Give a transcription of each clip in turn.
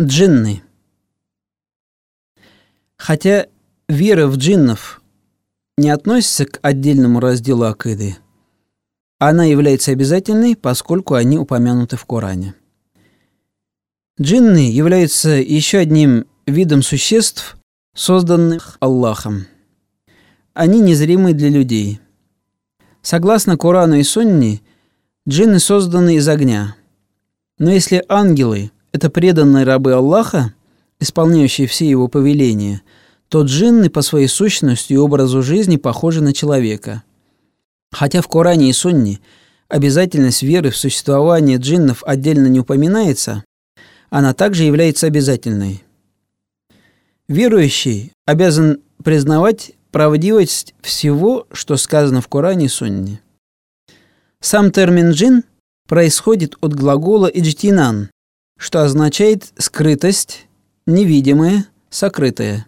Джинны. Хотя вера в джиннов не относится к отдельному разделу акиды, она является обязательной, поскольку они упомянуты в Коране. Джинны являются еще одним видом существ, созданных Аллахом. Они незримы для людей. Согласно Корану и Сунне, джинны созданы из огня. Но если ангелы – это преданные рабы Аллаха, исполняющие все его повеления, то джинны по своей сущности и образу жизни похожи на человека. Хотя в Коране и Сунне обязательность веры в существование джиннов отдельно не упоминается, она также является обязательной. Верующий обязан признавать правдивость всего, что сказано в Коране и Сунне. Сам термин «джин» происходит от глагола «иджтинан», что означает скрытость, невидимое, сокрытое.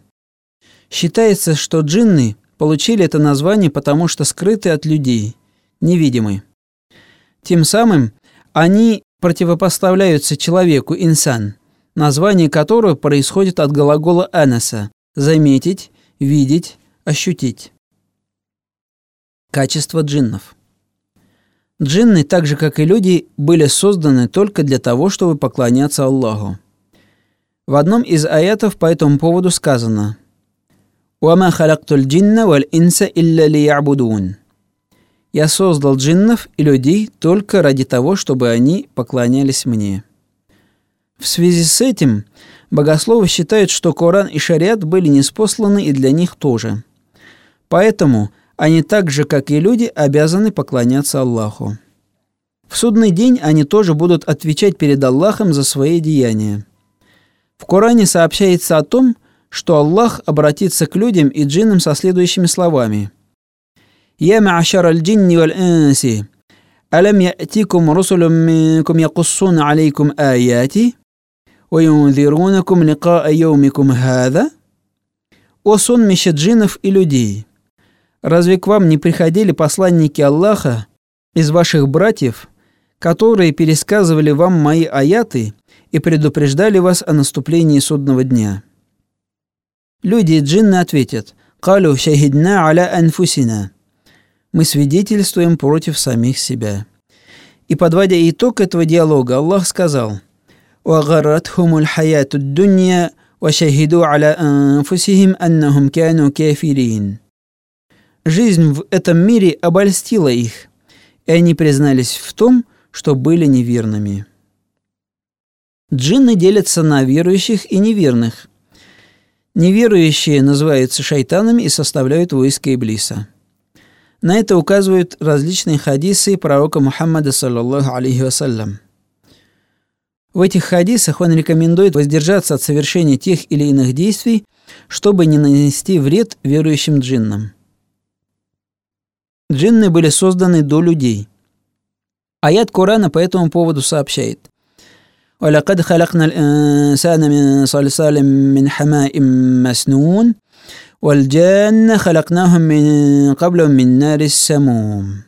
Считается, что джинны получили это название, потому что скрыты от людей, невидимы. Тем самым они противопоставляются человеку инсан, название которого происходит от глагола анаса – заметить, видеть, ощутить. Качество джиннов – Джинны, так же как и люди, были созданы только для того, чтобы поклоняться Аллаху. В одном из аятов по этому поводу сказано «Уама халактуль джинна валь инса илля лиябудун». «Я создал джиннов и людей только ради того, чтобы они поклонялись мне». В связи с этим богословы считают, что Коран и Шариат были неспосланы и для них тоже. Поэтому – они так же, как и люди, обязаны поклоняться Аллаху. В судный день они тоже будут отвечать перед Аллахом за свои деяния. В Коране сообщается о том, что Аллах обратится к людям и джиннам со следующими словами. «Я ма'ашар аль-джинни валь-инси, алам я'тикум русулум минкум якуссун алейкум аяти, وينذرونكم لقاء يومكم هذا?» О сонмище джиннов и людей – Разве к вам не приходили посланники Аллаха из ваших братьев, которые пересказывали вам мои аяты и предупреждали вас о наступлении судного дня? Люди и джинны ответят «Калю шахидна аля анфусина» Мы свидетельствуем против самих себя. И подводя итог этого диалога, Аллах сказал وغرتهم الحياة الدنيا وشهدوا على أنفسهم أنهم كانوا كافرين Жизнь в этом мире обольстила их, и они признались в том, что были неверными. Джинны делятся на верующих и неверных. Неверующие называются шайтанами и составляют войско Иблиса. На это указывают различные хадисы пророка Мухаммада, саллаллаху алейхи вассалям. В этих хадисах он рекомендует воздержаться от совершения тех или иных действий, чтобы не нанести вред верующим джиннам. Джинны были созданы до людей. Аят Корана по этому поводу сообщает. ولقد خلقنا الإنسان من صلصال من حماء مسنون والجان خلقناهم من قبل من نار السموم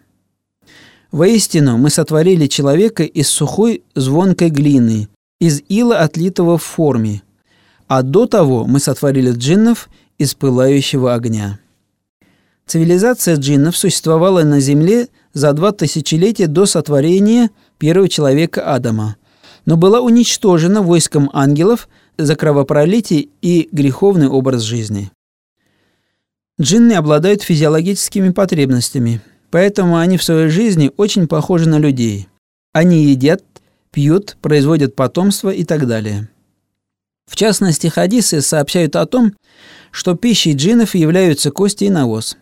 Воистину, мы сотворили человека из сухой звонкой глины, из ила, отлитого в форме, а до того мы сотворили джиннов из пылающего огня. Цивилизация джиннов существовала на Земле за два тысячелетия до сотворения первого человека Адама, но была уничтожена войском ангелов за кровопролитие и греховный образ жизни. Джинны обладают физиологическими потребностями, поэтому они в своей жизни очень похожи на людей. Они едят, пьют, производят потомство и так далее. В частности, хадисы сообщают о том, что пищей джиннов являются кости и навоз –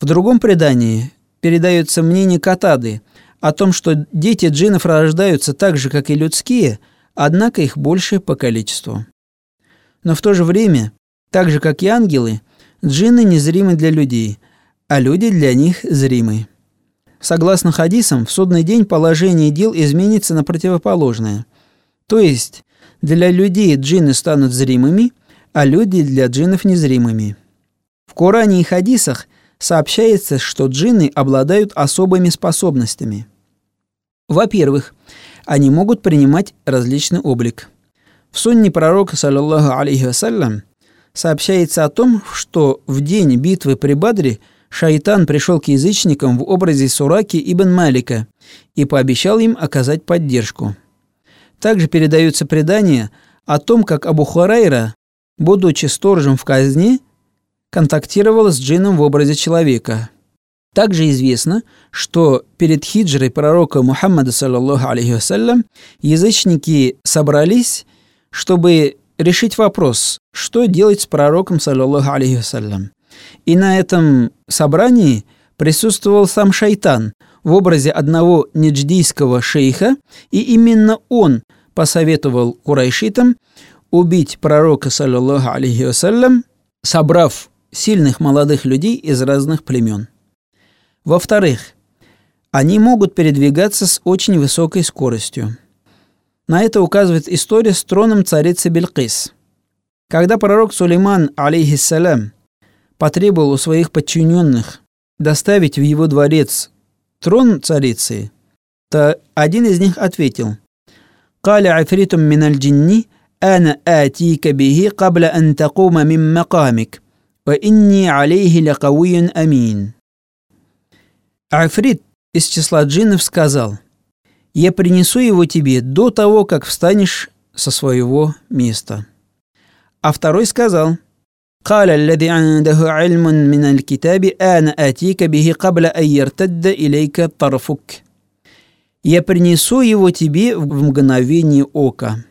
в другом предании передается мнение Катады о том, что дети джиннов рождаются так же, как и людские, однако их больше по количеству. Но в то же время, так же, как и ангелы, джинны незримы для людей, а люди для них зримы. Согласно хадисам, в судный день положение дел изменится на противоположное. То есть для людей джинны станут зримыми, а люди для джиннов незримыми. В Коране и хадисах сообщается, что джинны обладают особыми способностями. Во-первых, они могут принимать различный облик. В сунне пророка, саллиллаху алейхи вассалям, сообщается о том, что в день битвы при Бадре шайтан пришел к язычникам в образе Сураки ибн Малика и пообещал им оказать поддержку. Также передаются предания о том, как Абу Хурайра, будучи сторожем в казни, контактировал с джинном в образе человека. Также известно, что перед хиджрой пророка Мухаммада, саллаллаху алейхи вассалям, язычники собрались чтобы решить вопрос, что делать с пророком, саллаллаху алейхи вассалям. И на этом собрании присутствовал сам шайтан в образе одного недждийского шейха, и именно он посоветовал курайшитам убить пророка, саллаллаху алейхи вассалям, собрав сильных молодых людей из разных племен. Во-вторых, они могут передвигаться с очень высокой скоростью. На это указывает история с троном царицы Белькис. Когда пророк Сулейман, алейхиссалям, потребовал у своих подчиненных доставить в его дворец трон царицы, то один из них ответил «Каля афритум миналь джинни, ана атика бихи кабля антакума мим макамик». وإني عليه لقوي أمين. Африт из числа джиннов сказал – я принесу его тебе до того, как встанешь со своего места». А второй сказал, قال الذي عنده علم من الكتاب أنا آتيك به قبل أن يرتد إليك طرفك я принесу его тебе в мгновение ока.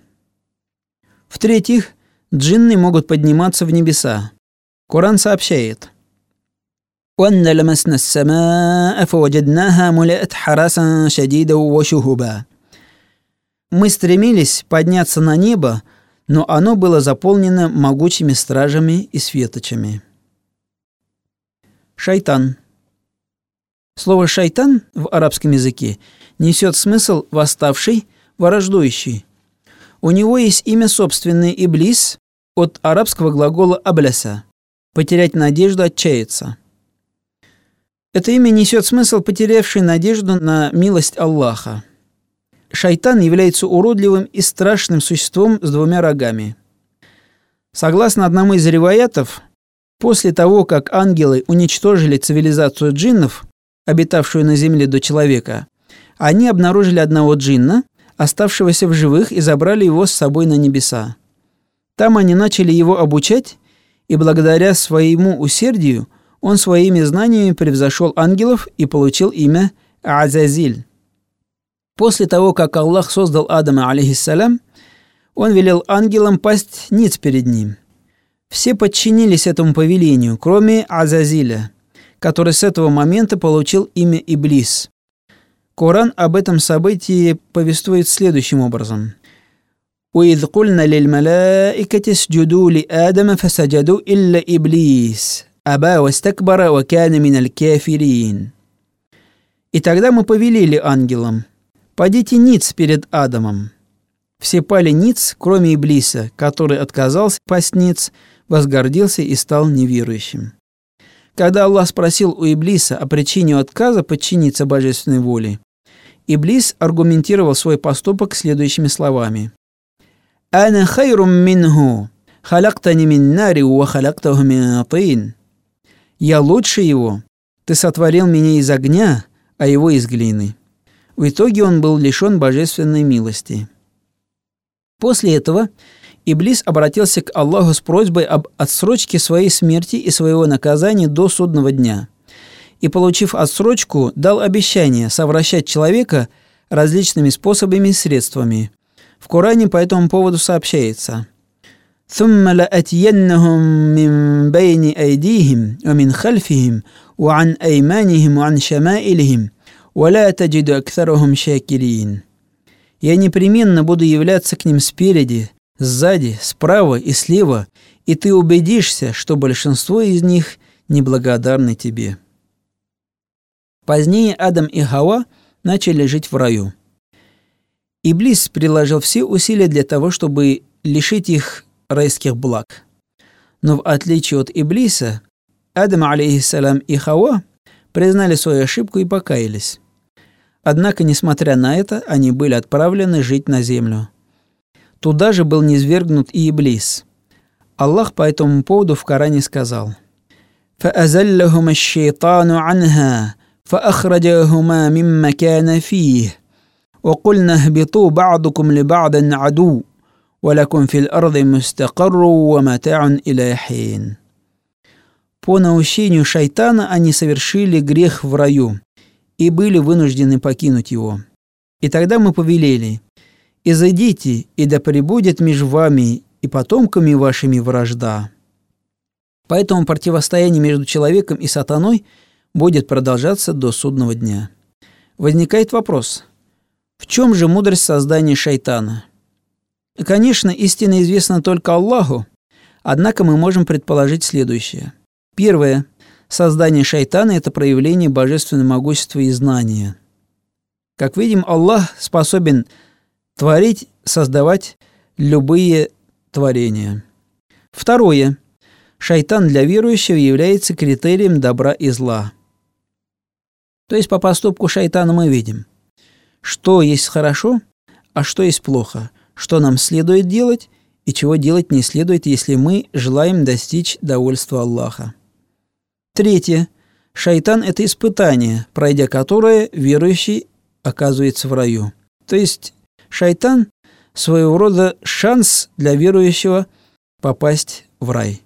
В-третьих, джинны могут подниматься в небеса. Коран сообщает. «Уанна ламасна ссамаа, фаваджаднаха мулят харасан шадида шухуба». Мы стремились подняться на небо, но оно было заполнено могучими стражами и светочами. Шайтан. Слово «шайтан» в арабском языке несет смысл «восставший», «враждующий». У него есть имя собственное «иблис» от арабского глагола «абляса», «потерять надежду, отчаяться». Это имя несет смысл, потерявший надежду на милость Аллаха. Шайтан является уродливым и страшным существом с двумя рогами. Согласно одному из ревоятов, после того, как ангелы уничтожили цивилизацию джиннов, обитавшую на земле до человека, они обнаружили одного джинна, оставшегося в живых, и забрали его с собой на небеса. Там они начали его обучать, и благодаря своему усердию – он своими знаниями превзошел ангелов и получил имя Азазиль. После того, как Аллах создал Адама, алейхиссалям, он велел ангелам пасть ниц перед ним. Все подчинились этому повелению, кроме Азазиля, который с этого момента получил имя Иблис. Коран об этом событии повествует следующим образом. وإذ قلنا للملائكة اسجدوا لآدم فسجدوا إلا إبليس «Аба вастакбара ва кяна миналь кафирин». И тогда мы повелели ангелам, «Падите ниц перед Адамом». Все пали ниц, кроме Иблиса, который отказался пасть ниц, возгордился и стал неверующим. Когда Аллах спросил у Иблиса о причине отказа подчиниться божественной воле, Иблис аргументировал свой поступок следующими словами. «Ана хайрум минху, халактани мин нари ва халактаху мин тин». Я лучше его. Ты сотворил меня из огня, а его из глины. В итоге он был лишен божественной милости. После этого Иблис обратился к Аллаху с просьбой об отсрочке своей смерти и своего наказания до судного дня. И, получив отсрочку, дал обещание совращать человека различными способами и средствами. В Коране по этому поводу сообщается – ثم لأتينهم من بين أيديهم ومن خلفهم وعن أيمانهم وعن شمائلهم ولا تجد أكثرهم شاكرين Я непременно буду являться к ним спереди, сзади, справа и слева, и ты убедишься, что большинство из них неблагодарны тебе. Позднее Адам и Хава начали жить в раю. Иблис приложил все усилия для того, чтобы лишить их райских благ. Но в отличие от Иблиса, Адам, алейхиссалям, и Хава признали свою ошибку и покаялись. Однако, несмотря на это, они были отправлены жить на землю. Туда же был низвергнут и Иблис. Аллах по этому поводу в Коране сказал فأزلهما الشيطان عنها فأخرجهما مما كان فيه وقلنا اهبطوا بعضكم لبعض عدو ولكم في الأرض مستقر ومتاع إلى حين По наущению шайтана они совершили грех в раю и были вынуждены покинуть его. И тогда мы повелели, «Изойдите, и да пребудет между вами и потомками вашими вражда». Поэтому противостояние между человеком и сатаной будет продолжаться до судного дня. Возникает вопрос, в чем же мудрость создания шайтана? Конечно, истина известна только Аллаху, однако мы можем предположить следующее. Первое. Создание шайтана – это проявление божественного могущества и знания. Как видим, Аллах способен творить, создавать любые творения. Второе. Шайтан для верующего является критерием добра и зла. То есть по поступку шайтана мы видим, что есть хорошо, а что есть плохо, что нам следует делать и чего делать не следует, если мы желаем достичь довольства Аллаха. Третье. Шайтан – это испытание, пройдя которое верующий оказывается в раю. То есть шайтан – своего рода шанс для верующего попасть в рай.